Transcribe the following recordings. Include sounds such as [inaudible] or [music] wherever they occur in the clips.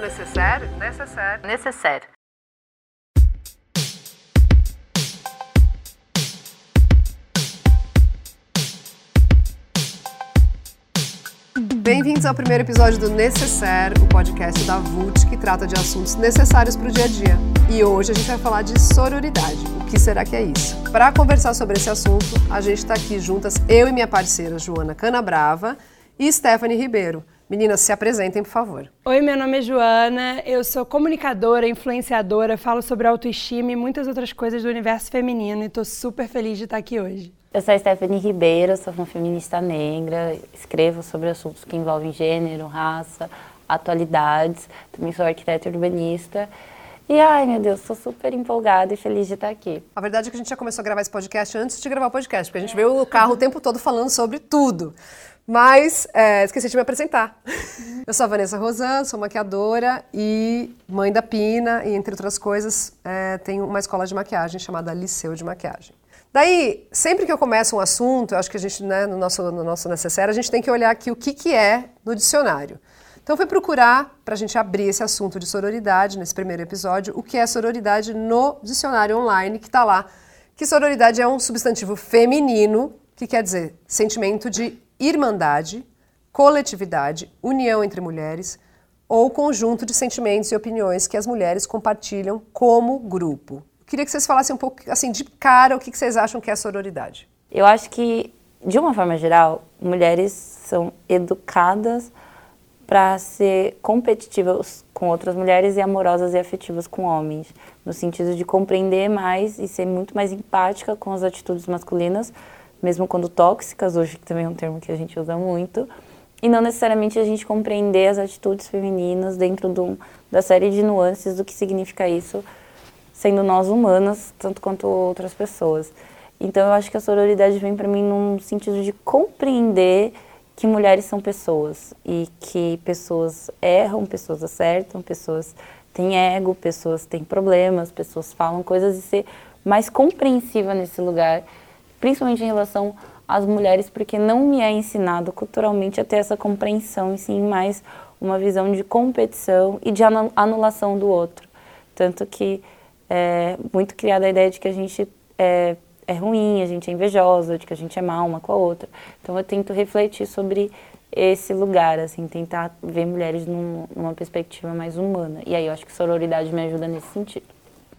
Necessaire? Necessaire. Necessaire. Bem-vindos ao primeiro episódio do Necessaire, o podcast da VUT que trata de assuntos necessários para o dia a dia. E hoje a gente vai falar de sororidade. O que será que é isso? Para conversar sobre esse assunto, a gente está aqui juntas, eu e minha parceira Joana Canabrava e Stephanie Ribeiro. Meninas, se apresentem, por favor. Oi, meu nome é Joana, eu sou comunicadora, influenciadora, falo sobre autoestima e muitas outras coisas do universo feminino e estou super feliz de estar aqui hoje. Eu sou a Stephanie Ribeiro, sou uma feminista negra, escrevo sobre assuntos que envolvem gênero, raça, atualidades. Também sou arquiteta urbanista. E ai meu Deus, estou super empolgada e feliz de estar aqui. A verdade é que a gente já começou a gravar esse podcast antes de gravar o podcast, porque a gente veio o carro o tempo todo falando sobre tudo. Mas é, esqueci de me apresentar. Eu sou a Vanessa Rosan, sou maquiadora e mãe da Pina, e entre outras coisas, é, tenho uma escola de maquiagem chamada Liceu de Maquiagem. Daí, sempre que eu começo um assunto, eu acho que a gente, né, no nosso, no nosso necessário, a gente tem que olhar aqui o que, que é no dicionário. Então, fui procurar, para a gente abrir esse assunto de sororidade, nesse primeiro episódio, o que é sororidade no dicionário online, que está lá. Que sororidade é um substantivo feminino, que quer dizer sentimento de irmandade, coletividade, união entre mulheres, ou conjunto de sentimentos e opiniões que as mulheres compartilham como grupo. Queria que vocês falassem um pouco, assim, de cara, o que vocês acham que é sororidade. Eu acho que, de uma forma geral, mulheres são educadas para ser competitivas com outras mulheres e amorosas e afetivas com homens, no sentido de compreender mais e ser muito mais empática com as atitudes masculinas, mesmo quando tóxicas, hoje que também é um termo que a gente usa muito, e não necessariamente a gente compreender as atitudes femininas dentro do, da série de nuances do que significa isso sendo nós humanas, tanto quanto outras pessoas. Então eu acho que a sororidade vem para mim num sentido de compreender que mulheres são pessoas e que pessoas erram, pessoas acertam, pessoas têm ego, pessoas têm problemas, pessoas falam coisas e ser mais compreensiva nesse lugar, principalmente em relação às mulheres, porque não me é ensinado culturalmente a ter essa compreensão e sim mais uma visão de competição e de anulação do outro. Tanto que é, muito criada a ideia de que a gente é, é ruim, a gente é invejosa, de que a gente é mal uma com a outra. Então eu tento refletir sobre esse lugar, assim, tentar ver mulheres num, numa perspectiva mais humana. E aí eu acho que sororidade me ajuda nesse sentido.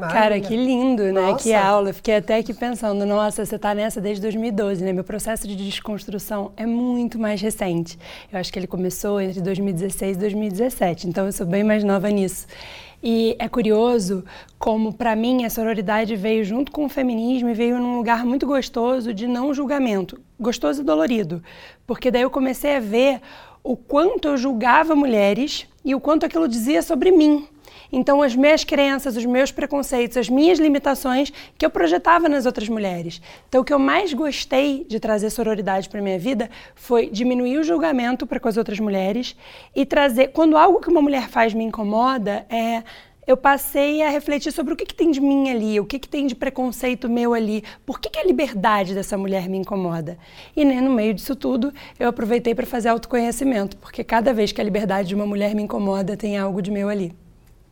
Cara, que lindo, né? Nossa. Que aula. Fiquei até aqui pensando, nossa, você está nessa desde 2012, né? Meu processo de desconstrução é muito mais recente. Eu acho que ele começou entre 2016 e 2017, então eu sou bem mais nova nisso. E é curioso como, para mim, a sororidade veio junto com o feminismo e veio num lugar muito gostoso de não julgamento, gostoso e dolorido. Porque daí eu comecei a ver o quanto eu julgava mulheres e o quanto aquilo dizia sobre mim. Então, as minhas crenças, os meus preconceitos, as minhas limitações que eu projetava nas outras mulheres. Então, o que eu mais gostei de trazer sororidade para minha vida foi diminuir o julgamento para com as outras mulheres e trazer. Quando algo que uma mulher faz me incomoda, é eu passei a refletir sobre o que, que tem de mim ali, o que, que tem de preconceito meu ali, por que, que a liberdade dessa mulher me incomoda. E né, no meio disso tudo, eu aproveitei para fazer autoconhecimento, porque cada vez que a liberdade de uma mulher me incomoda, tem algo de meu ali.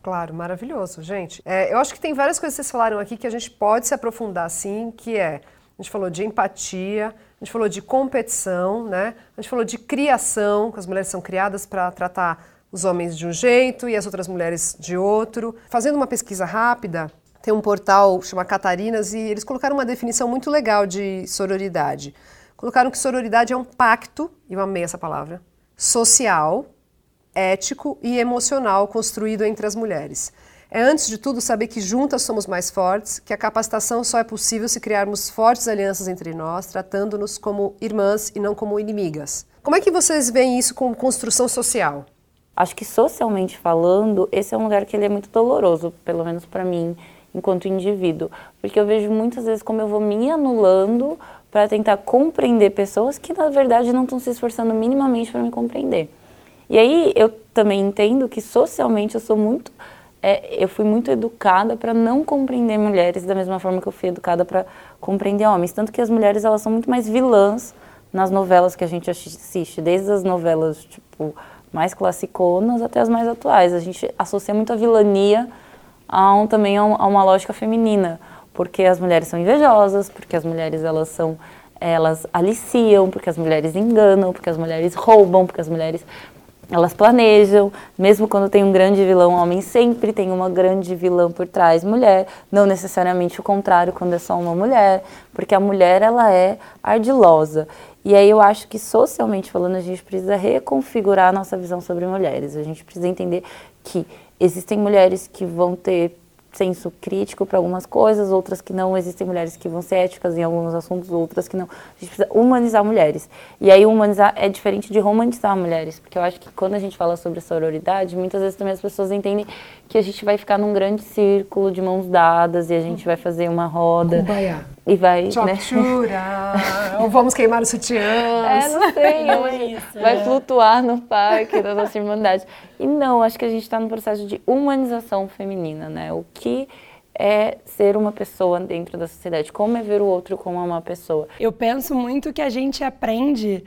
Claro, maravilhoso, gente. É, eu acho que tem várias coisas que vocês falaram aqui que a gente pode se aprofundar sim, que é, a gente falou de empatia, a gente falou de competição, né? A gente falou de criação, que as mulheres são criadas para tratar os homens de um jeito e as outras mulheres de outro. Fazendo uma pesquisa rápida, tem um portal chamado Catarinas e eles colocaram uma definição muito legal de sororidade. Colocaram que sororidade é um pacto, e eu amei essa palavra, social ético e emocional construído entre as mulheres. É, antes de tudo, saber que juntas somos mais fortes, que a capacitação só é possível se criarmos fortes alianças entre nós, tratando-nos como irmãs e não como inimigas. Como é que vocês veem isso com construção social? Acho que socialmente falando, esse é um lugar que ele é muito doloroso, pelo menos para mim, enquanto indivíduo, porque eu vejo muitas vezes como eu vou me anulando para tentar compreender pessoas que na verdade não estão se esforçando minimamente para me compreender. E aí eu também entendo que socialmente eu sou muito é, eu fui muito educada para não compreender mulheres da mesma forma que eu fui educada para compreender homens, tanto que as mulheres elas são muito mais vilãs nas novelas que a gente assiste, desde as novelas tipo mais classiconas até as mais atuais. A gente associa muito a vilania a um, também a, um, a uma lógica feminina, porque as mulheres são invejosas, porque as mulheres elas são elas aliciam, porque as mulheres enganam, porque as mulheres roubam, porque as mulheres elas planejam, mesmo quando tem um grande vilão homem, sempre tem uma grande vilã por trás, mulher, não necessariamente o contrário quando é só uma mulher, porque a mulher ela é ardilosa. E aí eu acho que socialmente falando, a gente precisa reconfigurar a nossa visão sobre mulheres. A gente precisa entender que existem mulheres que vão ter senso crítico para algumas coisas, outras que não. Existem mulheres que vão ser éticas em alguns assuntos, outras que não. A gente precisa humanizar mulheres. E aí, humanizar é diferente de romantizar mulheres, porque eu acho que quando a gente fala sobre sororidade, muitas vezes também as pessoas entendem que a gente vai ficar num grande círculo de mãos dadas e a gente vai fazer uma roda. Kumbaya. E vai. Né? [laughs] Ou vamos queimar os sutiãs. É, não sei. [laughs] Não é isso, vai né? flutuar no parque da nossa irmandade. E não, acho que a gente está no processo de humanização feminina, né? O que é ser uma pessoa dentro da sociedade, como é ver o outro como uma pessoa. Eu penso muito que a gente aprende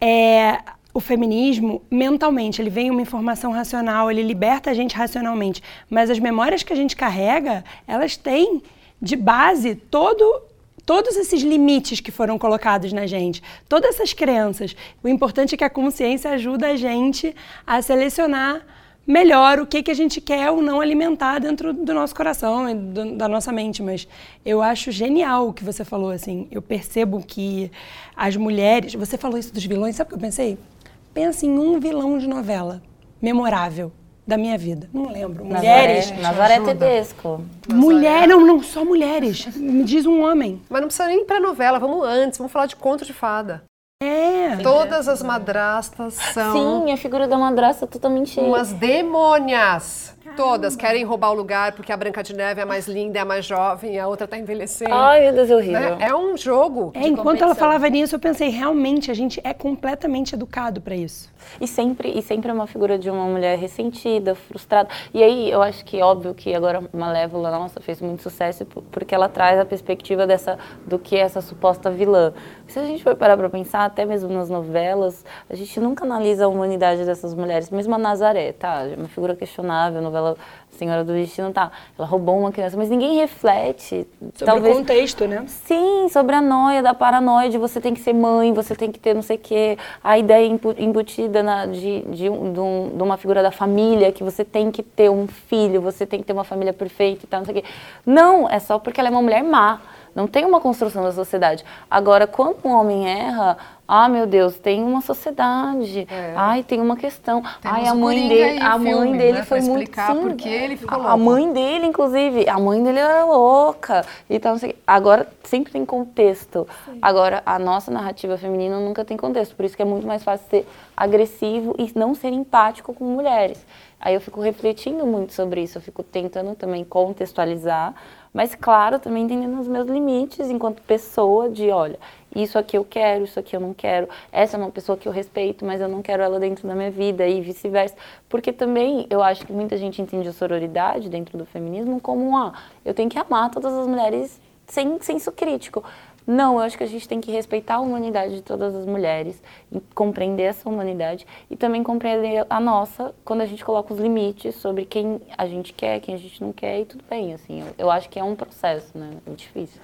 é, o feminismo mentalmente, ele vem uma informação racional, ele liberta a gente racionalmente, mas as memórias que a gente carrega, elas têm de base todo todos esses limites que foram colocados na gente, todas essas crenças. O importante é que a consciência ajuda a gente a selecionar melhor o que, que a gente quer ou não alimentar dentro do nosso coração e do, da nossa mente. Mas eu acho genial o que você falou, assim. Eu percebo que as mulheres... Você falou isso dos vilões, sabe o que eu pensei? Pensa em um vilão de novela memorável da minha vida. Não lembro. Mulheres. Nazaré Tedesco. Mulher, não, não, só mulheres. Me diz um homem. Mas não precisa nem ir pra novela, vamos antes, vamos falar de conto de fada. É. Todas as madrastas são. Sim, a figura da madrasta é totalmente. Umas demônias. Todas querem roubar o lugar porque a Branca de Neve é mais linda, é mais jovem, e a outra está envelhecendo. Ai, meu Deus, é horrível. Né? É um jogo. É, enquanto ela falava nisso, eu pensei, realmente, a gente é completamente educado para isso. E sempre, e sempre é uma figura de uma mulher ressentida, frustrada. E aí, eu acho que óbvio que agora Malévola, nossa, fez muito sucesso porque ela traz a perspectiva dessa do que é essa suposta vilã. Se a gente for parar para pensar, até mesmo nas novelas, a gente nunca analisa a humanidade dessas mulheres, mesmo a Nazaré, tá? É uma figura questionável, novela novela Senhora do Destino, tá, ela roubou uma criança, mas ninguém reflete. Sobre talvez, o contexto, né? Sim, sobre a noia, da paranoia de você tem que ser mãe, você tem que ter não sei o quê, a ideia embutida na, de, de, um, de, um, de, uma figura da família, que você tem que ter um filho, você tem que ter uma família perfeita e tal, não sei o quê. Não, é só porque ela é uma mulher má. Não tem uma construção da sociedade. Agora, quando um homem erra, ah, meu Deus, tem uma sociedade. É. Ai, tem uma questão. Temos Ai, a mãe dele, a mãe filme, dele né, foi muito sim, porque ele ficou louco. A mãe dele, inclusive, a mãe dele era louca. Então, assim, agora sempre tem contexto. Sim. Agora, a nossa narrativa feminina nunca tem contexto, por isso que é muito mais fácil ser agressivo e não ser empático com mulheres. Aí eu fico refletindo muito sobre isso, eu fico tentando também contextualizar mas, claro, também entendendo os meus limites enquanto pessoa de, olha, isso aqui eu quero, isso aqui eu não quero. Essa é uma pessoa que eu respeito, mas eu não quero ela dentro da minha vida e vice-versa. Porque também eu acho que muita gente entende a sororidade dentro do feminismo como, ah, eu tenho que amar todas as mulheres sem senso crítico. Não, eu acho que a gente tem que respeitar a humanidade de todas as mulheres, compreender essa humanidade e também compreender a nossa quando a gente coloca os limites sobre quem a gente quer, quem a gente não quer e tudo bem, assim. Eu, eu acho que é um processo, né? É difícil.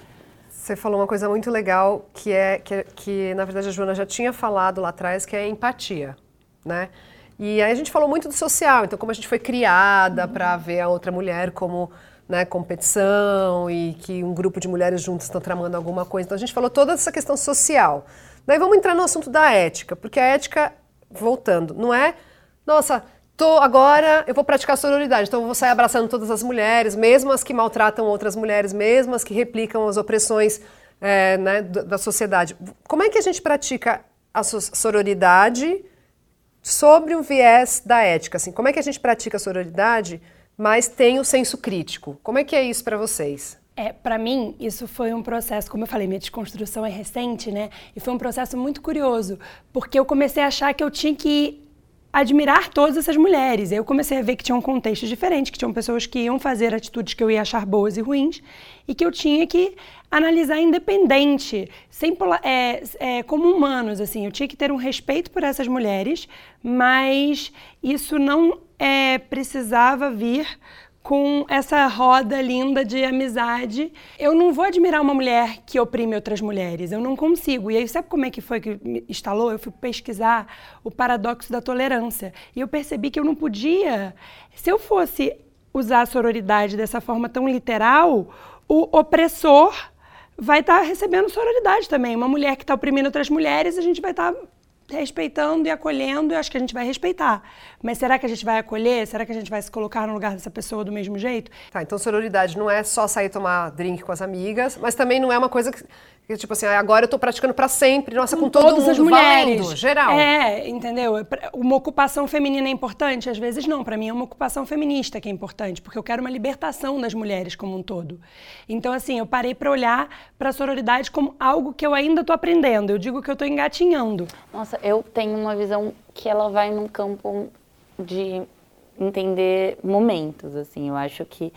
Você falou uma coisa muito legal que é que, que na verdade a Joana já tinha falado lá atrás, que é empatia, né? E aí a gente falou muito do social, então como a gente foi criada uhum. para ver a outra mulher como né, competição e que um grupo de mulheres juntas estão tramando alguma coisa. Então a gente falou toda essa questão social. Daí vamos entrar no assunto da ética, porque a ética, voltando, não é, nossa, tô agora eu vou praticar sororidade, então eu vou sair abraçando todas as mulheres, mesmo as que maltratam outras mulheres, mesmo as que replicam as opressões é, né, da sociedade. Como é que a gente pratica a sororidade sobre o viés da ética? Assim, como é que a gente pratica a sororidade? mas tem o senso crítico. Como é que é isso para vocês? É, para mim, isso foi um processo, como eu falei, minha desconstrução é recente, né? E foi um processo muito curioso, porque eu comecei a achar que eu tinha que admirar todas essas mulheres. Eu comecei a ver que tinham um contextos diferentes, que tinham pessoas que iam fazer atitudes que eu ia achar boas e ruins, e que eu tinha que analisar independente, sem é, é, como humanos, assim. Eu tinha que ter um respeito por essas mulheres, mas isso não é, precisava vir com essa roda linda de amizade. Eu não vou admirar uma mulher que oprime outras mulheres, eu não consigo. E aí, sabe como é que foi que me instalou? Eu fui pesquisar o paradoxo da tolerância. E eu percebi que eu não podia, se eu fosse usar a sororidade dessa forma tão literal, o opressor vai estar tá recebendo sororidade também. Uma mulher que está oprimindo outras mulheres, a gente vai estar tá respeitando e acolhendo, eu acho que a gente vai respeitar. Mas será que a gente vai acolher? Será que a gente vai se colocar no lugar dessa pessoa do mesmo jeito? Tá, então sororidade não é só sair tomar drink com as amigas, mas também não é uma coisa que Tipo assim, agora eu tô praticando para sempre, nossa, com, com todo todas mundo, as mulheres. Valendo, geral. É, entendeu? Uma ocupação feminina é importante? Às vezes não, para mim é uma ocupação feminista que é importante, porque eu quero uma libertação das mulheres como um todo. Então, assim, eu parei para olhar para a sororidade como algo que eu ainda tô aprendendo. Eu digo que eu tô engatinhando. Nossa, eu tenho uma visão que ela vai num campo de entender momentos, assim. Eu acho que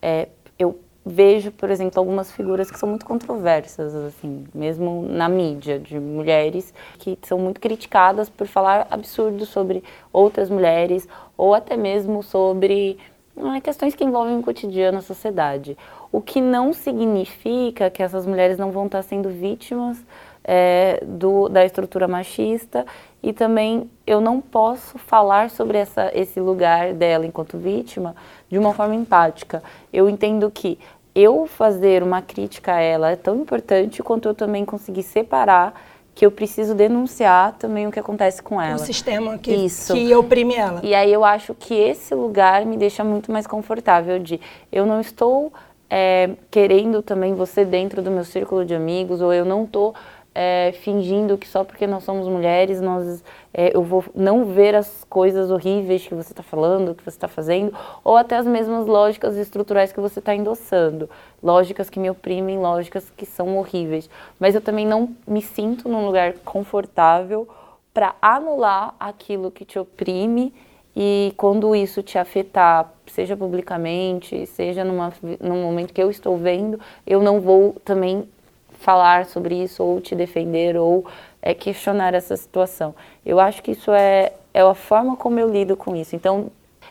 é, eu vejo, por exemplo, algumas figuras que são muito controversas, assim, mesmo na mídia, de mulheres que são muito criticadas por falar absurdos sobre outras mulheres ou até mesmo sobre é, questões que envolvem o cotidiano, a sociedade. O que não significa que essas mulheres não vão estar sendo vítimas é, do, da estrutura machista e também eu não posso falar sobre essa, esse lugar dela enquanto vítima de uma forma empática. Eu entendo que eu fazer uma crítica a ela é tão importante quanto eu também conseguir separar que eu preciso denunciar também o que acontece com ela. O sistema que, Isso. que oprime ela. E aí eu acho que esse lugar me deixa muito mais confortável de eu não estou é, querendo também você dentro do meu círculo de amigos ou eu não estou é, fingindo que só porque nós somos mulheres nós é, eu vou não ver as coisas horríveis que você está falando, que você está fazendo, ou até as mesmas lógicas estruturais que você está endossando, lógicas que me oprimem, lógicas que são horríveis. Mas eu também não me sinto num lugar confortável para anular aquilo que te oprime e quando isso te afetar, seja publicamente, seja numa, num momento que eu estou vendo, eu não vou também falar sobre isso ou te defender ou é, questionar essa situação. Eu acho que isso é, é a forma como eu lido com isso. Então,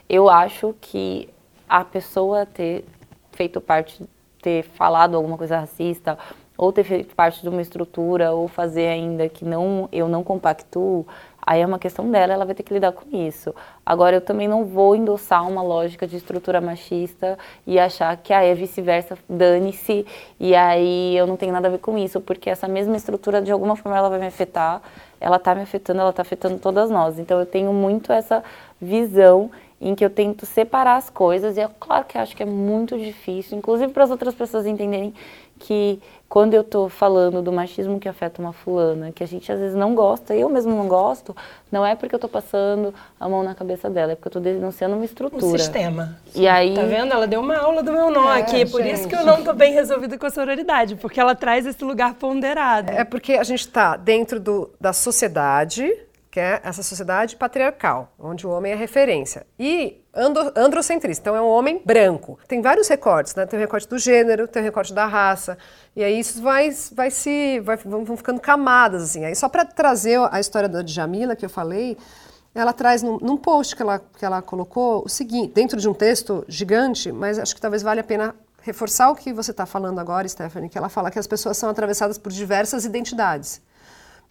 eu acho que a pessoa ter feito parte, ter falado alguma coisa racista, ou ter feito parte de uma estrutura, ou fazer ainda que não eu não compactuo, Aí é uma questão dela, ela vai ter que lidar com isso. Agora, eu também não vou endossar uma lógica de estrutura machista e achar que aí é vice-versa, dane-se, e aí eu não tenho nada a ver com isso, porque essa mesma estrutura, de alguma forma, ela vai me afetar, ela está me afetando, ela está afetando todas nós. Então, eu tenho muito essa visão em que eu tento separar as coisas, e é claro que acho que é muito difícil, inclusive para as outras pessoas entenderem que quando eu estou falando do machismo que afeta uma fulana, que a gente às vezes não gosta, eu mesmo não gosto, não é porque eu estou passando a mão na cabeça dela, é porque eu estou denunciando uma estrutura. Um sistema. E aí... Tá vendo? Ela deu uma aula do meu nó é, aqui, gente. por isso que eu não estou bem resolvida com a sororidade, porque ela traz esse lugar ponderado. É porque a gente está dentro do, da sociedade, que é essa sociedade patriarcal, onde o homem é referência. E andro, androcentrista, então é um homem branco. Tem vários recortes, né? Tem o recorte do gênero, tem o recorte da raça, e aí isso vai, vai se. Vai, vão ficando camadas, assim. Aí só para trazer a história da Djamila que eu falei, ela traz num, num, post que ela, que ela colocou o seguinte, dentro de um texto gigante, mas acho que talvez valha a pena reforçar o que você está falando agora, Stephanie, que ela fala que as pessoas são atravessadas por diversas identidades.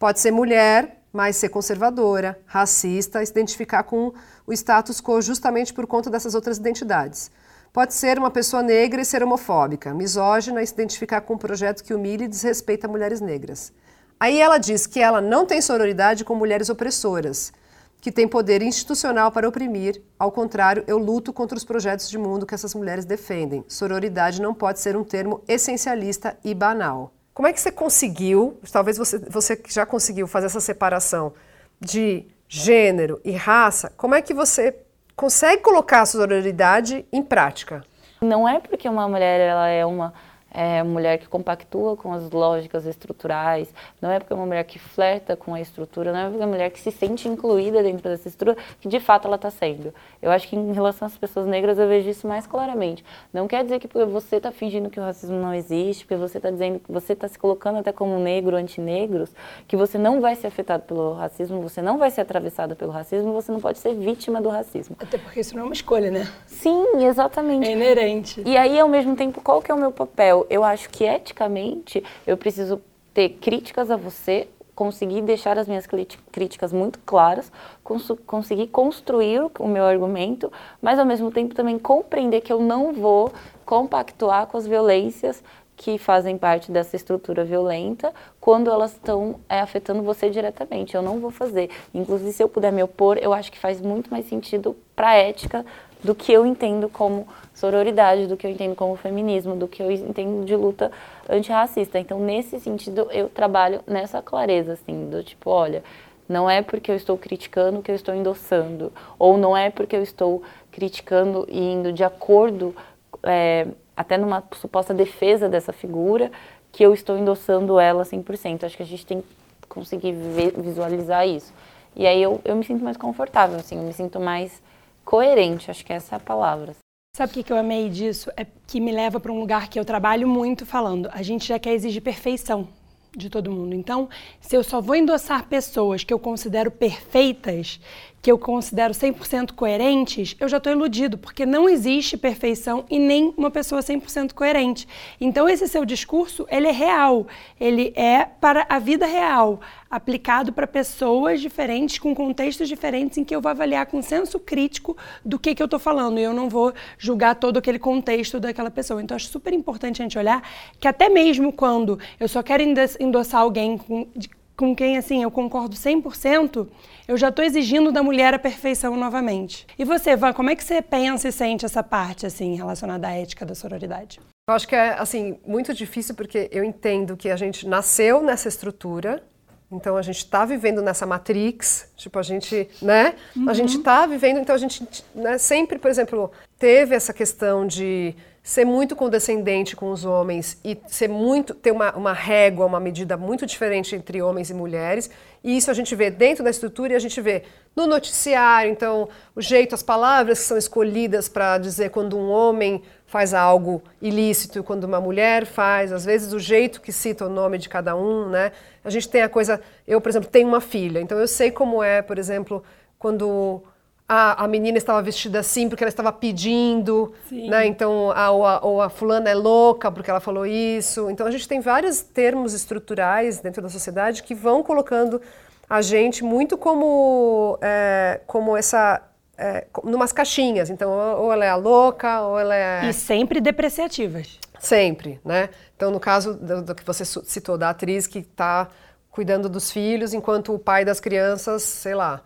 Pode ser mulher, mas ser conservadora, racista, se identificar com o status quo justamente por conta dessas outras identidades. Pode ser uma pessoa negra e ser homofóbica, misógina e se identificar com um projeto que humilha e desrespeita mulheres negras. Aí ela diz que ela não tem sororidade com mulheres opressoras, que tem poder institucional para oprimir. Ao contrário, eu luto contra os projetos de mundo que essas mulheres defendem. Sororidade não pode ser um termo essencialista e banal. Como é que você conseguiu, talvez você, você já conseguiu fazer essa separação de gênero e raça, como é que você consegue colocar a sororidade em prática? Não é porque uma mulher ela é uma é uma mulher que compactua com as lógicas estruturais, não é porque é uma mulher que flerta com a estrutura, não é porque é uma mulher que se sente incluída dentro dessa estrutura, que de fato ela está sendo. Eu acho que em relação às pessoas negras eu vejo isso mais claramente. Não quer dizer que porque você está fingindo que o racismo não existe, porque você está dizendo que você está se colocando até como negro, antinegros, que você não vai ser afetado pelo racismo, você não vai ser atravessado pelo racismo, você não pode ser vítima do racismo. Até porque isso não é uma escolha, né? Sim, exatamente. É inerente. E aí, ao mesmo tempo, qual que é o meu papel? Eu acho que eticamente eu preciso ter críticas a você, conseguir deixar as minhas críticas muito claras, cons conseguir construir o meu argumento, mas ao mesmo tempo também compreender que eu não vou compactuar com as violências que fazem parte dessa estrutura violenta quando elas estão é, afetando você diretamente. Eu não vou fazer. Inclusive, se eu puder me opor, eu acho que faz muito mais sentido para a ética do que eu entendo como sororidade, do que eu entendo como feminismo, do que eu entendo de luta antirracista. Então, nesse sentido, eu trabalho nessa clareza, assim, do tipo, olha, não é porque eu estou criticando que eu estou endossando, ou não é porque eu estou criticando e indo de acordo, é, até numa suposta defesa dessa figura, que eu estou endossando ela 100%. Acho que a gente tem que conseguir visualizar isso. E aí eu, eu me sinto mais confortável, assim, eu me sinto mais coerente, acho que essa é a palavra. Sabe o que, eu amei disso? É que me leva para um lugar que eu trabalho muito falando. A gente já quer exigir perfeição de todo mundo. Então, se eu só vou endossar pessoas que eu considero perfeitas, que eu considero 100% coerentes, eu já estou iludido, porque não existe perfeição e nem uma pessoa 100% coerente. Então, esse seu discurso, ele é real, ele é para a vida real, aplicado para pessoas diferentes, com contextos diferentes, em que eu vou avaliar com senso crítico do que, que eu estou falando, e eu não vou julgar todo aquele contexto daquela pessoa. Então, acho super importante a gente olhar que até mesmo quando eu só quero endossar alguém com com quem assim eu concordo 100%, eu já estou exigindo da mulher a perfeição novamente. E você, Van, como é que você pensa e sente essa parte assim relacionada à ética da sororidade? Eu acho que é assim muito difícil porque eu entendo que a gente nasceu nessa estrutura, então a gente está vivendo nessa matrix, tipo a gente, né? Uhum. A gente está vivendo, então a gente né, sempre, por exemplo, teve essa questão de ser muito condescendente com os homens e ser muito ter uma, uma régua, uma medida muito diferente entre homens e mulheres. E isso a gente vê dentro da estrutura e a gente vê no noticiário, então, o jeito, as palavras que são escolhidas para dizer quando um homem faz algo ilícito e quando uma mulher faz, às vezes o jeito que cita o nome de cada um, né? A gente tem a coisa, eu, por exemplo, tenho uma filha, então eu sei como é, por exemplo, quando a, a menina estava vestida assim porque ela estava pedindo, Sim. né? Então, a, ou, a, ou a fulana é louca porque ela falou isso. Então, a gente tem vários termos estruturais dentro da sociedade que vão colocando a gente muito como, é, como essa é, numas caixinhas. Então, ou ela é a louca, ou ela é. E sempre depreciativas. Sempre, né? Então, no caso do, do que você citou, da atriz que está cuidando dos filhos, enquanto o pai das crianças, sei lá,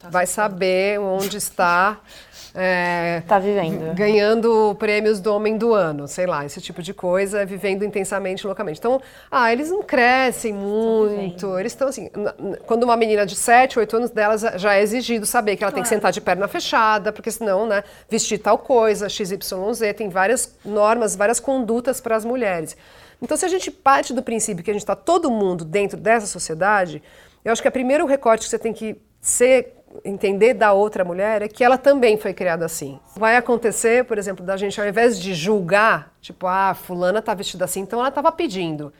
Tá vai saber onde está. [laughs] É, tá vivendo. Ganhando prêmios do Homem do Ano, sei lá, esse tipo de coisa, vivendo intensamente localmente. Então, ah, eles não crescem muito. Eles estão assim. Quando uma menina de 7, 8 anos delas já é exigido saber que ela claro. tem que sentar de perna fechada, porque senão, né, vestir tal coisa, XYZ, tem várias normas, várias condutas para as mulheres. Então, se a gente parte do princípio que a gente está todo mundo dentro dessa sociedade, eu acho que o primeiro recorte que você tem que ser entender da outra mulher é que ela também foi criada assim. Vai acontecer, por exemplo, da gente, ao invés de julgar, tipo, ah, fulana tá vestida assim, então ela estava pedindo.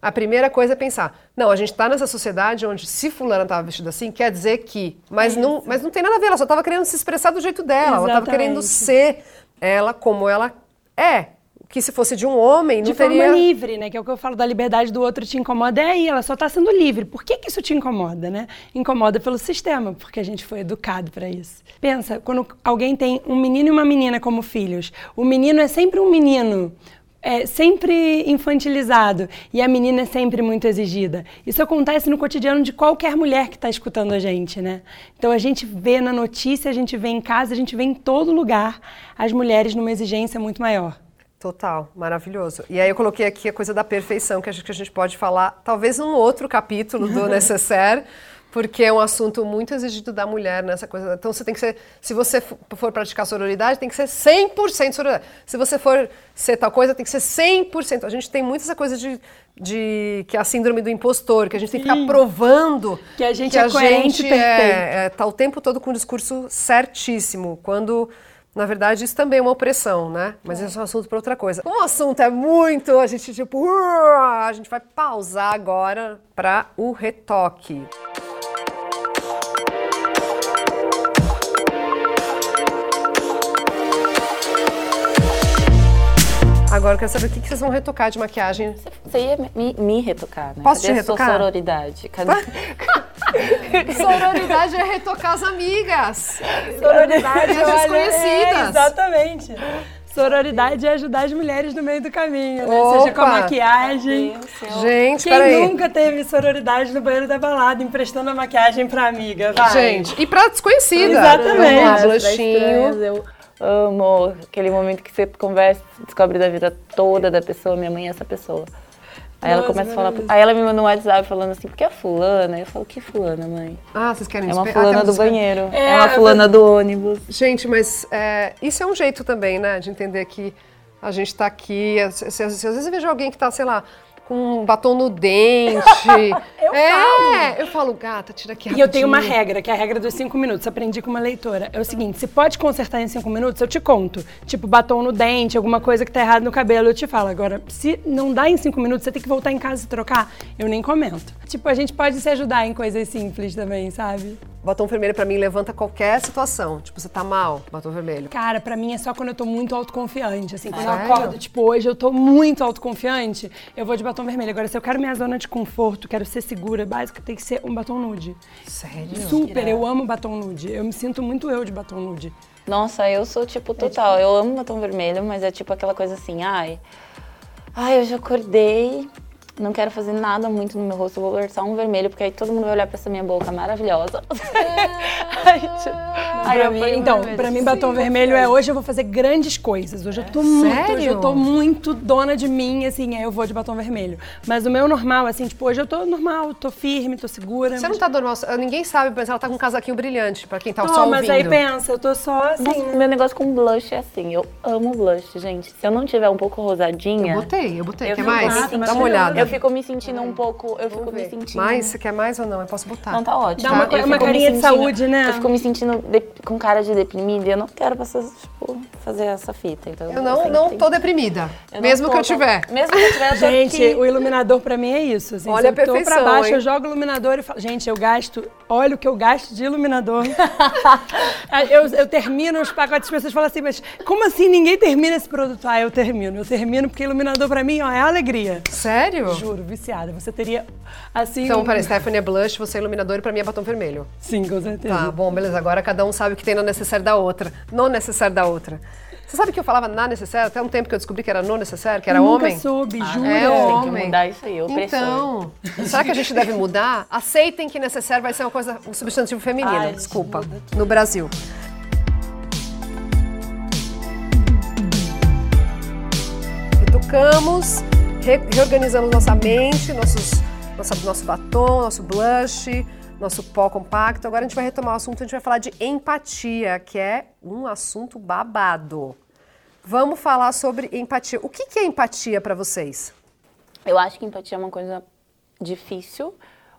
A primeira coisa é pensar, não, a gente está nessa sociedade onde se fulana estava vestida assim, quer dizer que, mas é não, mas não tem nada a ver, ela só estava querendo se expressar do jeito dela, Exatamente. ela estava querendo ser ela como ela é que se fosse de um homem, não de teria... De forma livre, né? Que é o que eu falo da liberdade do outro te incomoda. É aí, ela só está sendo livre. Por que, que isso te incomoda, né? Incomoda pelo sistema, porque a gente foi educado para isso. Pensa, quando alguém tem um menino e uma menina como filhos, o menino é sempre um menino, é sempre infantilizado e a menina é sempre muito exigida. Isso acontece no cotidiano de qualquer mulher que está escutando a gente, né? Então a gente vê na notícia, a gente vê em casa, a gente vê em todo lugar as mulheres numa exigência muito maior. Total, maravilhoso. E aí eu coloquei aqui a coisa da perfeição, que a gente, que a gente pode falar, talvez num outro capítulo do [laughs] Necessaire, porque é um assunto muito exigido da mulher nessa coisa. Então você tem que ser, se você for praticar sororidade, tem que ser 100% sororidade. Se você for ser tal coisa, tem que ser 100%. A gente tem muito essa coisa de, de que é a síndrome do impostor, que a gente tem que ficar provando que a gente que é a coerente, gente é, é, tá o tempo todo com o discurso certíssimo, quando na verdade, isso também é uma opressão, né? Mas isso é um assunto para outra coisa. O assunto é muito, a gente tipo, a gente vai pausar agora para o retoque. Agora eu quero saber o que, vocês vão retocar de maquiagem. Você ia me, me retocar, né? Posso Cadê te retocar? sororidade? Cadê? [laughs] [laughs] sororidade é retocar as amigas. Sororidade é as desconhecidas. É, exatamente. Sororidade é ajudar as mulheres no meio do caminho, né? Seja com a maquiagem. Gente, Quem peraí. nunca teve sororidade no banheiro da balada, emprestando a maquiagem pra amiga? Vai. Gente, e pra desconhecida. Exatamente. Blushinho. Amo aquele momento que você conversa, descobre da vida toda da pessoa. Minha mãe é essa pessoa. Aí Nossa, ela começa a falar. Aí ela me manda um WhatsApp falando assim, porque é fulana? Eu falo, que fulana, mãe? Ah, vocês querem É uma fulana ah, do banheiro. É, é uma fulana do ônibus. Gente, mas é, isso é um jeito também, né? De entender que a gente tá aqui. Se, se, se às vezes eu vejo alguém que tá, sei lá, com um batom no dente. [laughs] eu é, falo. eu falo, gata, tira aqui rapidinho. E eu tenho uma regra, que é a regra dos cinco minutos. Aprendi com uma leitora. É o seguinte, se pode consertar em cinco minutos, eu te conto. Tipo, batom no dente, alguma coisa que tá errada no cabelo, eu te falo. Agora, se não dá em cinco minutos, você tem que voltar em casa e trocar, eu nem comento. Tipo, a gente pode se ajudar em coisas simples também, sabe? Batom vermelho para mim levanta qualquer situação. Tipo, você tá mal, batom vermelho. Cara, para mim é só quando eu tô muito autoconfiante. Assim, quando Sério? eu acordo, tipo, hoje eu tô muito autoconfiante, eu vou de batom vermelho. Agora, se eu quero minha zona de conforto, quero ser segura, básica, tem que ser um batom nude. Sério? Super, eu amo batom nude. Eu me sinto muito eu de batom nude. Nossa, eu sou tipo total. É, tipo... Eu amo batom vermelho, mas é tipo aquela coisa assim, ai. Ai, eu já acordei, não quero fazer nada muito no meu rosto, eu vou versar um vermelho, porque aí todo mundo vai olhar pra essa minha boca maravilhosa. [laughs] aí, pra mim, então, pra mim, batom vermelho é hoje eu vou fazer grandes coisas. Hoje eu tô muito, Sério? hoje eu tô muito dona de mim, assim, aí eu vou de batom vermelho. Mas o meu normal, assim, tipo, hoje eu tô normal, tô firme, tô segura. Você mas... não tá normal, ninguém sabe, mas ela tá com um casaquinho brilhante, pra quem tá tô, só ouvindo. mas aí pensa, eu tô só assim. Mas, meu negócio com blush é assim, eu amo blush, gente. Se eu não tiver um pouco rosadinha... Eu botei, eu botei. Eu Quer mais? Dá uma olhada. Eu fico me sentindo um pouco, eu fico me sentindo... Mais? Você quer mais ou não? Eu posso botar. Não, tá ótimo. Dá uma, tá? uma carinha de saúde, né? Eu fico me sentindo de, com cara de deprimida e eu não quero passar, tipo, fazer essa fita. Então eu não, não tô deprimida. Eu mesmo tô, que eu tiver. Mesmo que eu tiver, eu Gente, aqui. o iluminador pra mim é isso. Assim, Olha eu a perfeição, tô pra baixo, hein? eu jogo o iluminador e falo, gente, eu gasto, olha o que eu gasto de iluminador. [laughs] eu, eu termino os pacotes, as pessoas falam assim, mas como assim ninguém termina esse produto? Ah, eu termino. Eu termino porque iluminador pra mim, ó, é alegria. Sério? Juro, viciada. Você teria, assim... Então, peraí, Stephanie é blush, você é iluminador e pra mim é batom vermelho. Sim, com certeza. Tá, bom, beleza. Agora cada um sabe o que tem no necessário da outra. No necessário da outra. Você sabe que eu falava na necessária até um tempo que eu descobri que era no necessário, que era Nunca homem? soube, ah, jura? É homem. Tem que mudar isso aí, opressor. Então, será que a gente deve mudar? Aceitem que necessário vai ser uma coisa, um substantivo feminino, Ai, desculpa, no Brasil. Retocamos, re reorganizamos nossa mente, nossos, nossa, nosso batom, nosso blush, nosso pó compacto. Agora a gente vai retomar o assunto, a gente vai falar de empatia, que é um assunto babado. Vamos falar sobre empatia. O que, que é empatia para vocês? Eu acho que empatia é uma coisa difícil,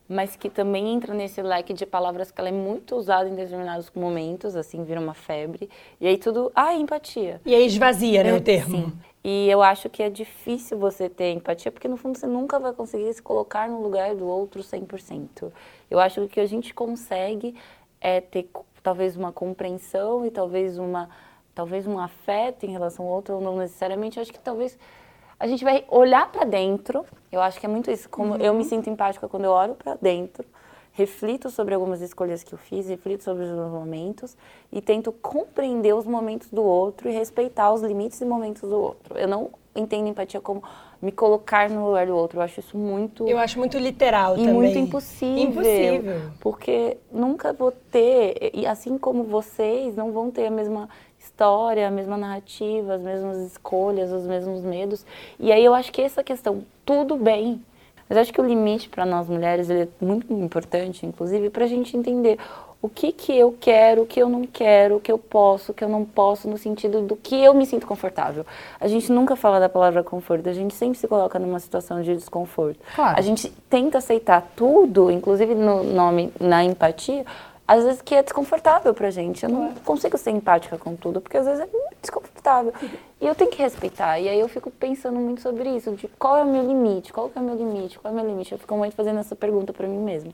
mas que também entra nesse leque de palavras que ela é muito usada em determinados momentos, assim, vira uma febre. E aí tudo, ah, empatia. E aí esvazia, né, o termo. Sim. E eu acho que é difícil você ter empatia, porque no fundo você nunca vai conseguir se colocar no lugar do outro 100%. Eu acho que o que a gente consegue é ter talvez uma compreensão e talvez uma talvez um afeto em relação ao outro, ou não necessariamente. Eu acho que talvez a gente vai olhar para dentro. Eu acho que é muito isso. Como uhum. eu me sinto empática quando eu olho para dentro, reflito sobre algumas escolhas que eu fiz, reflito sobre os meus momentos e tento compreender os momentos do outro e respeitar os limites e momentos do outro. Eu não entendo empatia como me colocar no lugar do outro. Eu acho isso muito. Eu acho muito literal e também. muito impossível. Impossível. Porque nunca vou ter, e assim como vocês, não vão ter a mesma história, a mesma narrativa, as mesmas escolhas, os mesmos medos. E aí eu acho que essa questão, tudo bem. Mas acho que o limite para nós mulheres é muito importante, inclusive, para a gente entender o que, que eu quero, o que eu não quero, o que eu posso, o que eu não posso, no sentido do que eu me sinto confortável. A gente nunca fala da palavra conforto, a gente sempre se coloca numa situação de desconforto. Claro. A gente tenta aceitar tudo, inclusive no nome, na empatia, às vezes que é desconfortável pra gente. Eu não consigo ser empática com tudo, porque às vezes é desconfortável. E eu tenho que respeitar. E aí eu fico pensando muito sobre isso, de qual é o meu limite, qual é o meu limite, qual é o meu limite. Eu fico muito fazendo essa pergunta para mim mesma.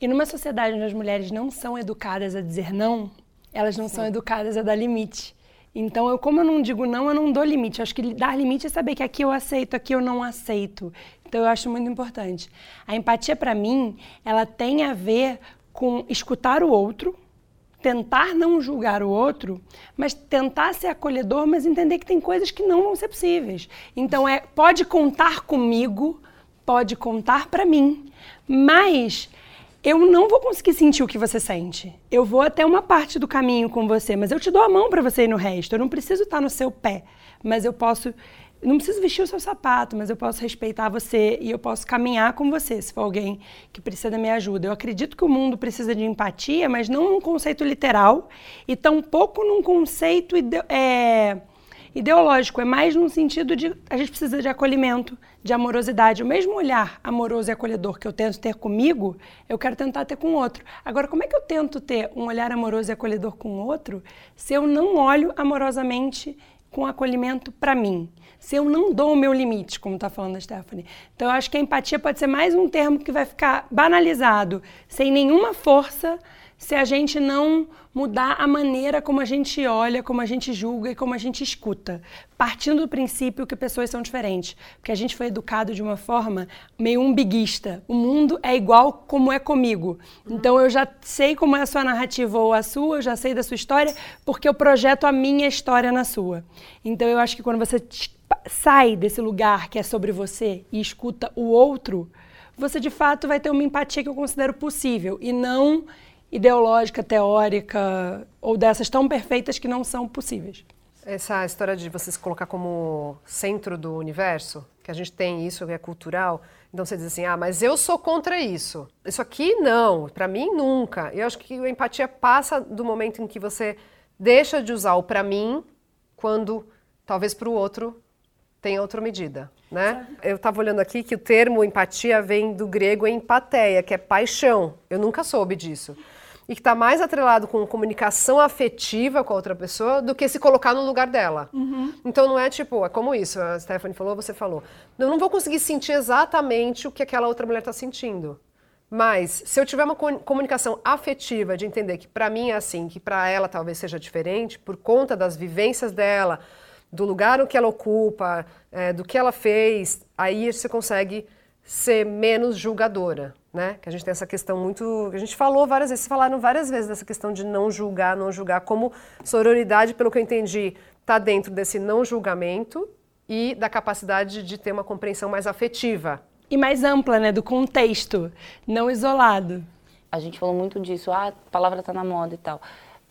E numa sociedade onde as mulheres não são educadas a dizer não, elas não Sim. são educadas a dar limite. Então, eu, como eu não digo não, eu não dou limite. Eu acho que dar limite é saber que aqui eu aceito, aqui eu não aceito. Então, eu acho muito importante. A empatia, para mim, ela tem a ver com escutar o outro, tentar não julgar o outro, mas tentar ser acolhedor, mas entender que tem coisas que não vão ser possíveis. Então, é pode contar comigo, pode contar para mim, mas eu não vou conseguir sentir o que você sente. Eu vou até uma parte do caminho com você, mas eu te dou a mão para você ir no resto. Eu não preciso estar no seu pé, mas eu posso. Não preciso vestir o seu sapato, mas eu posso respeitar você e eu posso caminhar com você, se for alguém que precisa da minha ajuda. Eu acredito que o mundo precisa de empatia, mas não num conceito literal e tampouco num conceito é, ideológico, é mais no sentido de a gente precisa de acolhimento, de amorosidade. O mesmo olhar amoroso e acolhedor que eu tento ter comigo, eu quero tentar ter com o outro. Agora, como é que eu tento ter um olhar amoroso e acolhedor com o outro se eu não olho amorosamente com acolhimento para mim? Se eu não dou o meu limite, como está falando a Stephanie. Então, eu acho que a empatia pode ser mais um termo que vai ficar banalizado, sem nenhuma força se a gente não mudar a maneira como a gente olha, como a gente julga e como a gente escuta, partindo do princípio que pessoas são diferentes, porque a gente foi educado de uma forma meio umbiguista. O mundo é igual como é comigo. Então eu já sei como é a sua narrativa ou a sua, eu já sei da sua história, porque eu projeto a minha história na sua. Então eu acho que quando você sai desse lugar que é sobre você e escuta o outro, você de fato vai ter uma empatia que eu considero possível e não ideológica, teórica ou dessas tão perfeitas que não são possíveis. Essa história de você se colocar como centro do universo, que a gente tem isso, que é cultural, então você diz assim: ah, mas eu sou contra isso. Isso aqui não, para mim nunca. Eu acho que a empatia passa do momento em que você deixa de usar o para mim, quando talvez para o outro tenha outra medida. Né? Eu estava olhando aqui que o termo empatia vem do grego empateia, que é paixão. Eu nunca soube disso e que está mais atrelado com comunicação afetiva com a outra pessoa do que se colocar no lugar dela. Uhum. Então não é tipo, é como isso, a Stephanie falou, você falou. Eu não vou conseguir sentir exatamente o que aquela outra mulher está sentindo. Mas se eu tiver uma comunicação afetiva de entender que para mim é assim, que para ela talvez seja diferente, por conta das vivências dela, do lugar no que ela ocupa, é, do que ela fez, aí você consegue ser menos julgadora né? Que a gente tem essa questão muito, a gente falou várias vezes, falaram várias vezes dessa questão de não julgar, não julgar, como sororidade, pelo que eu entendi, está dentro desse não julgamento e da capacidade de ter uma compreensão mais afetiva. E mais ampla, né, do contexto, não isolado. A gente falou muito disso, ah, a palavra está na moda e tal.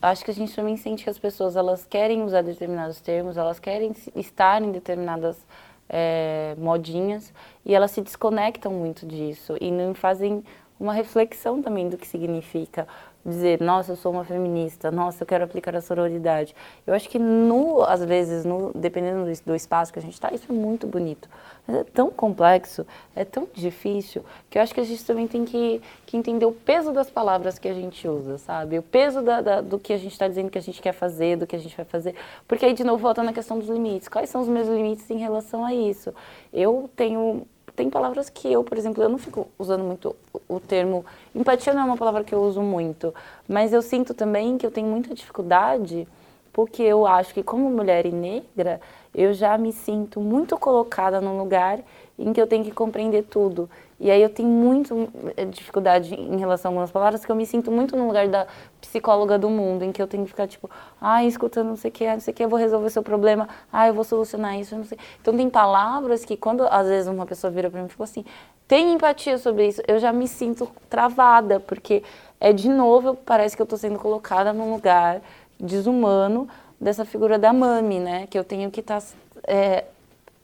Acho que a gente também sente que as pessoas, elas querem usar determinados termos, elas querem estar em determinadas é, modinhas e elas se desconectam muito disso e não fazem uma reflexão também do que significa dizer, nossa, eu sou uma feminista, nossa, eu quero aplicar a sororidade. Eu acho que, no, às vezes, no, dependendo do, do espaço que a gente está, isso é muito bonito. Mas é tão complexo, é tão difícil, que eu acho que a gente também tem que, que entender o peso das palavras que a gente usa, sabe? O peso da, da, do que a gente está dizendo que a gente quer fazer, do que a gente vai fazer. Porque aí, de novo, volta na questão dos limites. Quais são os meus limites em relação a isso? Eu tenho tem palavras que eu, por exemplo, eu não fico usando muito o termo. Empatia não é uma palavra que eu uso muito, mas eu sinto também que eu tenho muita dificuldade, porque eu acho que, como mulher e negra, eu já me sinto muito colocada num lugar em que eu tenho que compreender tudo. E aí eu tenho muito eh, dificuldade em relação a algumas palavras, que eu me sinto muito no lugar da psicóloga do mundo, em que eu tenho que ficar tipo, ah, escutando não sei o que, não sei o que, eu vou resolver seu problema, ah, eu vou solucionar isso, não sei. Então tem palavras que quando às vezes uma pessoa vira para mim e fala assim, tem empatia sobre isso, eu já me sinto travada, porque é de novo, parece que eu estou sendo colocada num lugar desumano dessa figura da mami, né, que eu tenho que estar tá, é,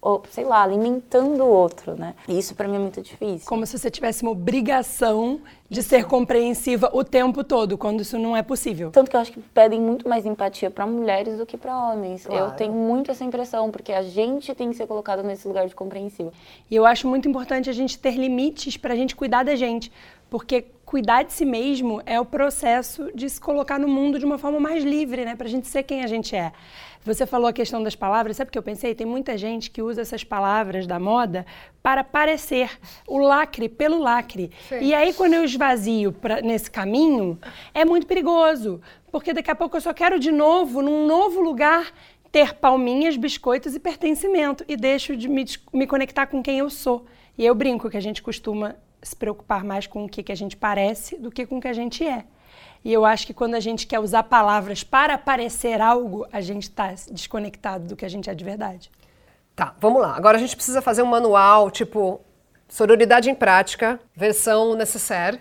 ou, sei lá, alimentando o outro, né? E isso para mim é muito difícil. Como se você tivesse uma obrigação de ser compreensiva o tempo todo, quando isso não é possível. Tanto que eu acho que pedem muito mais empatia para mulheres do que para homens. Claro. Eu tenho muito essa impressão, porque a gente tem que ser colocado nesse lugar de compreensivo. E eu acho muito importante a gente ter limites para a gente cuidar da gente, porque cuidar de si mesmo é o processo de se colocar no mundo de uma forma mais livre, né? Para a gente ser quem a gente é. Você falou a questão das palavras, sabe o que eu pensei? Tem muita gente que usa essas palavras da moda para parecer o lacre pelo lacre. Sim. E aí, quando eu esvazio pra, nesse caminho, é muito perigoso, porque daqui a pouco eu só quero de novo, num novo lugar, ter palminhas, biscoitos e pertencimento, e deixo de me, me conectar com quem eu sou. E eu brinco que a gente costuma se preocupar mais com o que, que a gente parece do que com o que a gente é. E eu acho que quando a gente quer usar palavras para parecer algo, a gente está desconectado do que a gente é de verdade. Tá, vamos lá. Agora a gente precisa fazer um manual, tipo, Sororidade em prática, versão necessaire.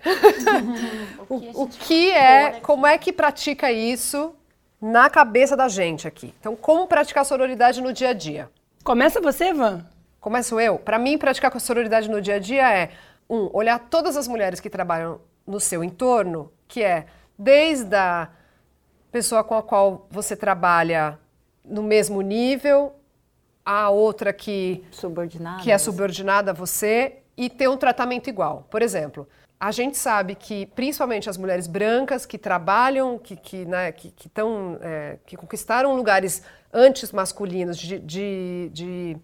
[laughs] o, que, o que é, como é que pratica isso na cabeça da gente aqui? Então, como praticar sororidade no dia a dia? Começa você, Van? Começo eu? Para mim, praticar com a sororidade no dia a dia é, um, olhar todas as mulheres que trabalham no seu entorno, que é desde a pessoa com a qual você trabalha no mesmo nível, a outra que, subordinada, que é subordinada a você e ter um tratamento igual. Por exemplo, a gente sabe que principalmente as mulheres brancas que trabalham, que, que, né, que, que, tão, é, que conquistaram lugares antes masculinos de, de, de,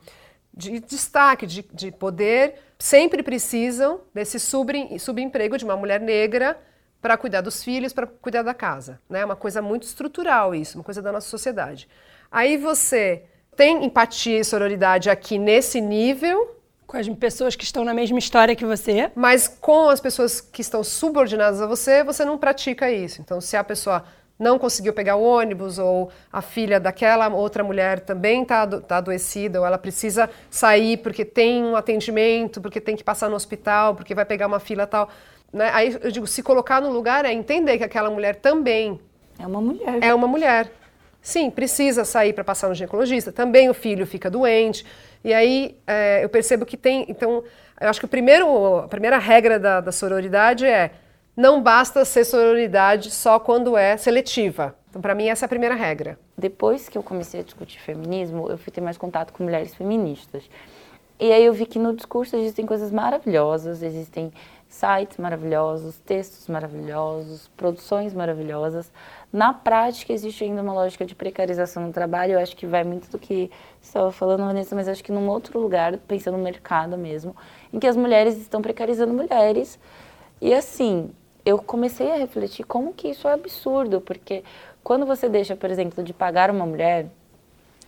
de destaque, de, de poder, sempre precisam desse subemprego de uma mulher negra para cuidar dos filhos, para cuidar da casa. É né? uma coisa muito estrutural isso, uma coisa da nossa sociedade. Aí você tem empatia e sororidade aqui nesse nível. Com as pessoas que estão na mesma história que você. Mas com as pessoas que estão subordinadas a você, você não pratica isso. Então, se a pessoa não conseguiu pegar o ônibus, ou a filha daquela outra mulher também está tá adoecida, ou ela precisa sair porque tem um atendimento, porque tem que passar no hospital, porque vai pegar uma fila tal. Né? Aí eu digo, se colocar no lugar é entender que aquela mulher também é uma mulher. É uma mulher. Sim, precisa sair para passar no ginecologista. Também o filho fica doente. E aí é, eu percebo que tem. Então, eu acho que o primeiro, a primeira regra da, da sororidade é não basta ser sororidade só quando é seletiva. Então, para mim, essa é a primeira regra. Depois que eu comecei a discutir feminismo, eu fui ter mais contato com mulheres feministas. E aí eu vi que no discurso existem coisas maravilhosas, existem sites maravilhosos, textos maravilhosos, produções maravilhosas. Na prática, existe ainda uma lógica de precarização no trabalho. Eu acho que vai muito do que você estava falando, Vanessa, mas acho que num outro lugar, pensando no mercado mesmo, em que as mulheres estão precarizando mulheres. E assim, eu comecei a refletir como que isso é absurdo, porque quando você deixa, por exemplo, de pagar uma mulher,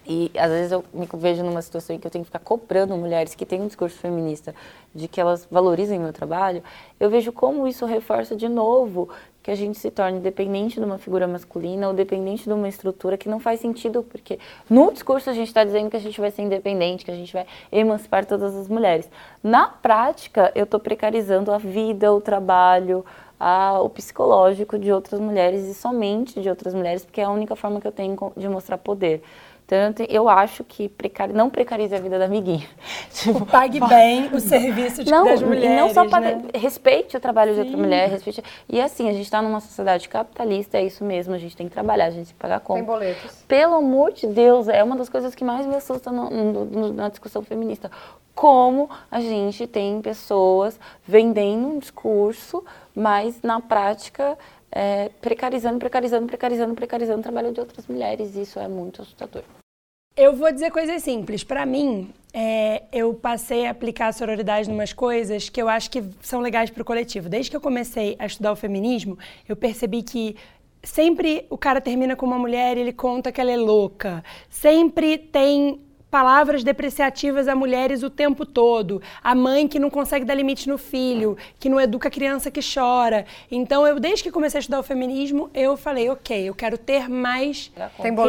e às vezes eu me vejo numa situação em que eu tenho que ficar cobrando mulheres que têm um discurso feminista de que elas valorizem meu trabalho, eu vejo como isso reforça de novo que a gente se torne dependente de uma figura masculina ou dependente de uma estrutura que não faz sentido, porque no discurso a gente está dizendo que a gente vai ser independente, que a gente vai emancipar todas as mulheres. Na prática, eu estou precarizando a vida, o trabalho, a, o psicológico de outras mulheres e somente de outras mulheres, porque é a única forma que eu tenho de mostrar poder. Então, eu acho que precari... não precarize a vida da amiguinha. [laughs] Tipo, pague bem o serviço de, não, das mulheres. Não só para né? respeite o trabalho Sim. de outra mulher, respeite. E assim, a gente está numa sociedade capitalista, é isso mesmo, a gente tem que trabalhar, a gente tem que pagar conta. Tem boletos. Pelo amor de Deus, é uma das coisas que mais me assusta no, no, na discussão feminista. Como a gente tem pessoas vendendo um discurso, mas na prática é, precarizando, precarizando, precarizando, precarizando o trabalho de outras mulheres. Isso é muito assustador. Eu vou dizer coisas simples. Para mim, é, eu passei a aplicar a sororidade em umas coisas que eu acho que são legais para o coletivo. Desde que eu comecei a estudar o feminismo, eu percebi que sempre o cara termina com uma mulher e ele conta que ela é louca. Sempre tem palavras depreciativas a mulheres o tempo todo. A mãe que não consegue dar limite no filho, que não educa a criança que chora. Então, eu desde que comecei a estudar o feminismo, eu falei, ok, eu quero ter mais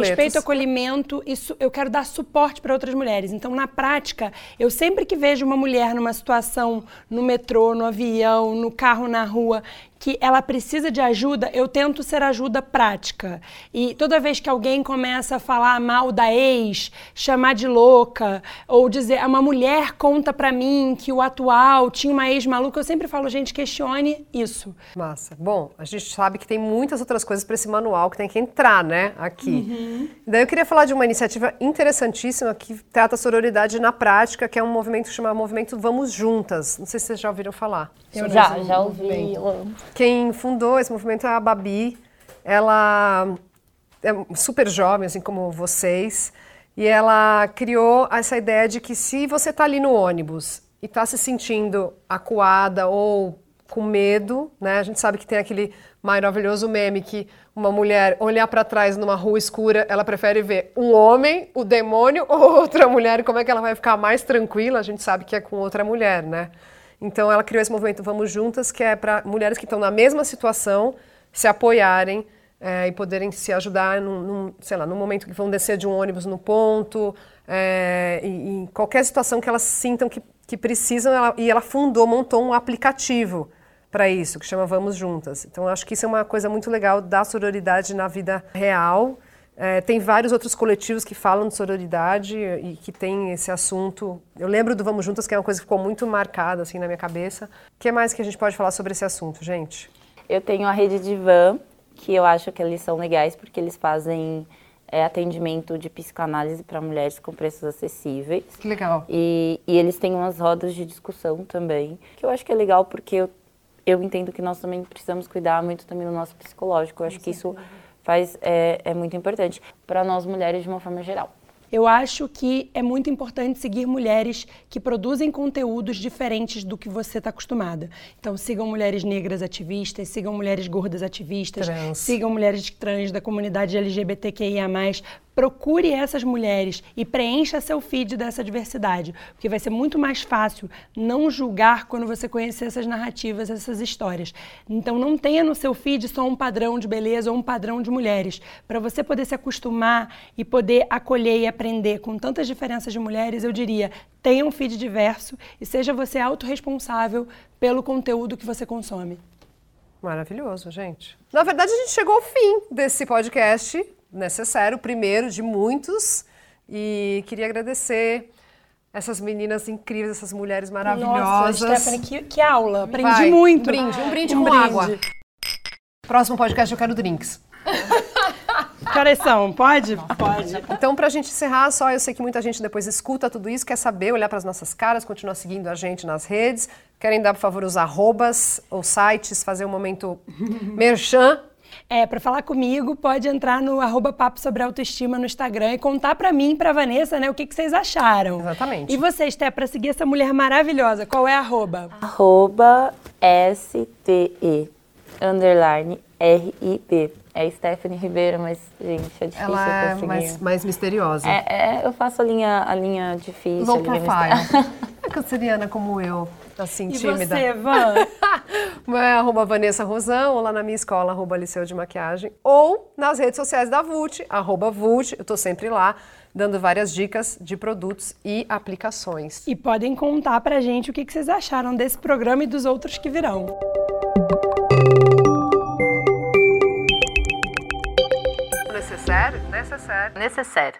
respeito, acolhimento, isso, eu quero dar suporte para outras mulheres. Então, na prática, eu sempre que vejo uma mulher numa situação no metrô, no avião, no carro, na rua, que ela precisa de ajuda, eu tento ser ajuda prática. E toda vez que alguém começa a falar mal da ex, chamar de louca, ou dizer, uma mulher conta pra mim que o atual tinha uma ex maluca, eu sempre falo, gente, questione isso. Massa. Bom, a gente sabe que tem muitas outras coisas para esse manual que tem que entrar, né, aqui. Uhum. Daí eu queria falar de uma iniciativa interessantíssima que trata a sororidade na prática, que é um movimento que chama Movimento Vamos Juntas. Não sei se vocês já ouviram falar. Eu já, já ouvi. Quem fundou esse movimento é a Babi. Ela é super jovem, assim como vocês, e ela criou essa ideia de que se você está ali no ônibus e está se sentindo acuada ou com medo, né? A gente sabe que tem aquele maravilhoso meme que uma mulher olhar para trás numa rua escura, ela prefere ver um homem, o demônio ou outra mulher. Como é que ela vai ficar mais tranquila? A gente sabe que é com outra mulher, né? Então ela criou esse movimento Vamos Juntas, que é para mulheres que estão na mesma situação se apoiarem é, e poderem se ajudar num, num, sei lá, no momento que vão descer de um ônibus no ponto, é, em qualquer situação que elas sintam que, que precisam. Ela, e ela fundou, montou um aplicativo para isso, que chama Vamos Juntas. Então, acho que isso é uma coisa muito legal da sororidade na vida real. É, tem vários outros coletivos que falam de sororidade e que tem esse assunto. Eu lembro do Vamos Juntas, que é uma coisa que ficou muito marcada assim na minha cabeça. O que mais que a gente pode falar sobre esse assunto, gente? Eu tenho a rede de van, que eu acho que eles são legais porque eles fazem é, atendimento de psicanálise para mulheres com preços acessíveis. Que legal. E, e eles têm umas rodas de discussão também, que eu acho que é legal porque eu eu entendo que nós também precisamos cuidar muito também do nosso psicológico. Eu acho que isso faz é, é muito importante para nós mulheres de uma forma geral. Eu acho que é muito importante seguir mulheres que produzem conteúdos diferentes do que você está acostumada. Então, sigam mulheres negras ativistas, sigam mulheres gordas ativistas, trans. sigam mulheres trans da comunidade LGBTQIA, procure essas mulheres e preencha seu feed dessa diversidade, porque vai ser muito mais fácil não julgar quando você conhecer essas narrativas, essas histórias. Então não tenha no seu feed só um padrão de beleza ou um padrão de mulheres. Para você poder se acostumar e poder acolher e aprender com tantas diferenças de mulheres, eu diria, tenha um feed diverso e seja você autorresponsável pelo conteúdo que você consome. Maravilhoso, gente. Na verdade, a gente chegou ao fim desse podcast necessário, o primeiro de muitos. E queria agradecer essas meninas incríveis, essas mulheres maravilhosas. Nossa, Stephanie, que, que aula. Aprendi Vai, muito. Um brinde, um brinde um com brinde. água. Próximo podcast eu quero drinks. [laughs] Coração, pode? Pode. Então, para a gente encerrar, só eu sei que muita gente depois escuta tudo isso, quer saber, olhar para as nossas caras, continuar seguindo a gente nas redes. Querem dar, por favor, os arrobas ou sites, fazer um momento merchan é, para falar comigo, pode entrar no arroba Papo Sobre Autoestima no Instagram e contar para mim pra Vanessa, né, o que, que vocês acharam. Exatamente. E vocês, Té, para seguir essa mulher maravilhosa, qual é a arroba? Arroba S-T-E, underline R-I-P. É Stephanie Ribeiro, mas, gente, é difícil Ela é mais, mais misteriosa. É, é, eu faço a linha, a linha difícil. Low profile. [laughs] é canceriana como eu assim, e tímida. E você, Van? [laughs] é arroba Vanessa Rosão, ou lá na minha escola, arroba Liceu de Maquiagem, ou nas redes sociais da VUT, arroba VUT, eu tô sempre lá, dando várias dicas de produtos e aplicações. E podem contar pra gente o que vocês acharam desse programa e dos outros que virão. Necessário? Necessário. Necessário.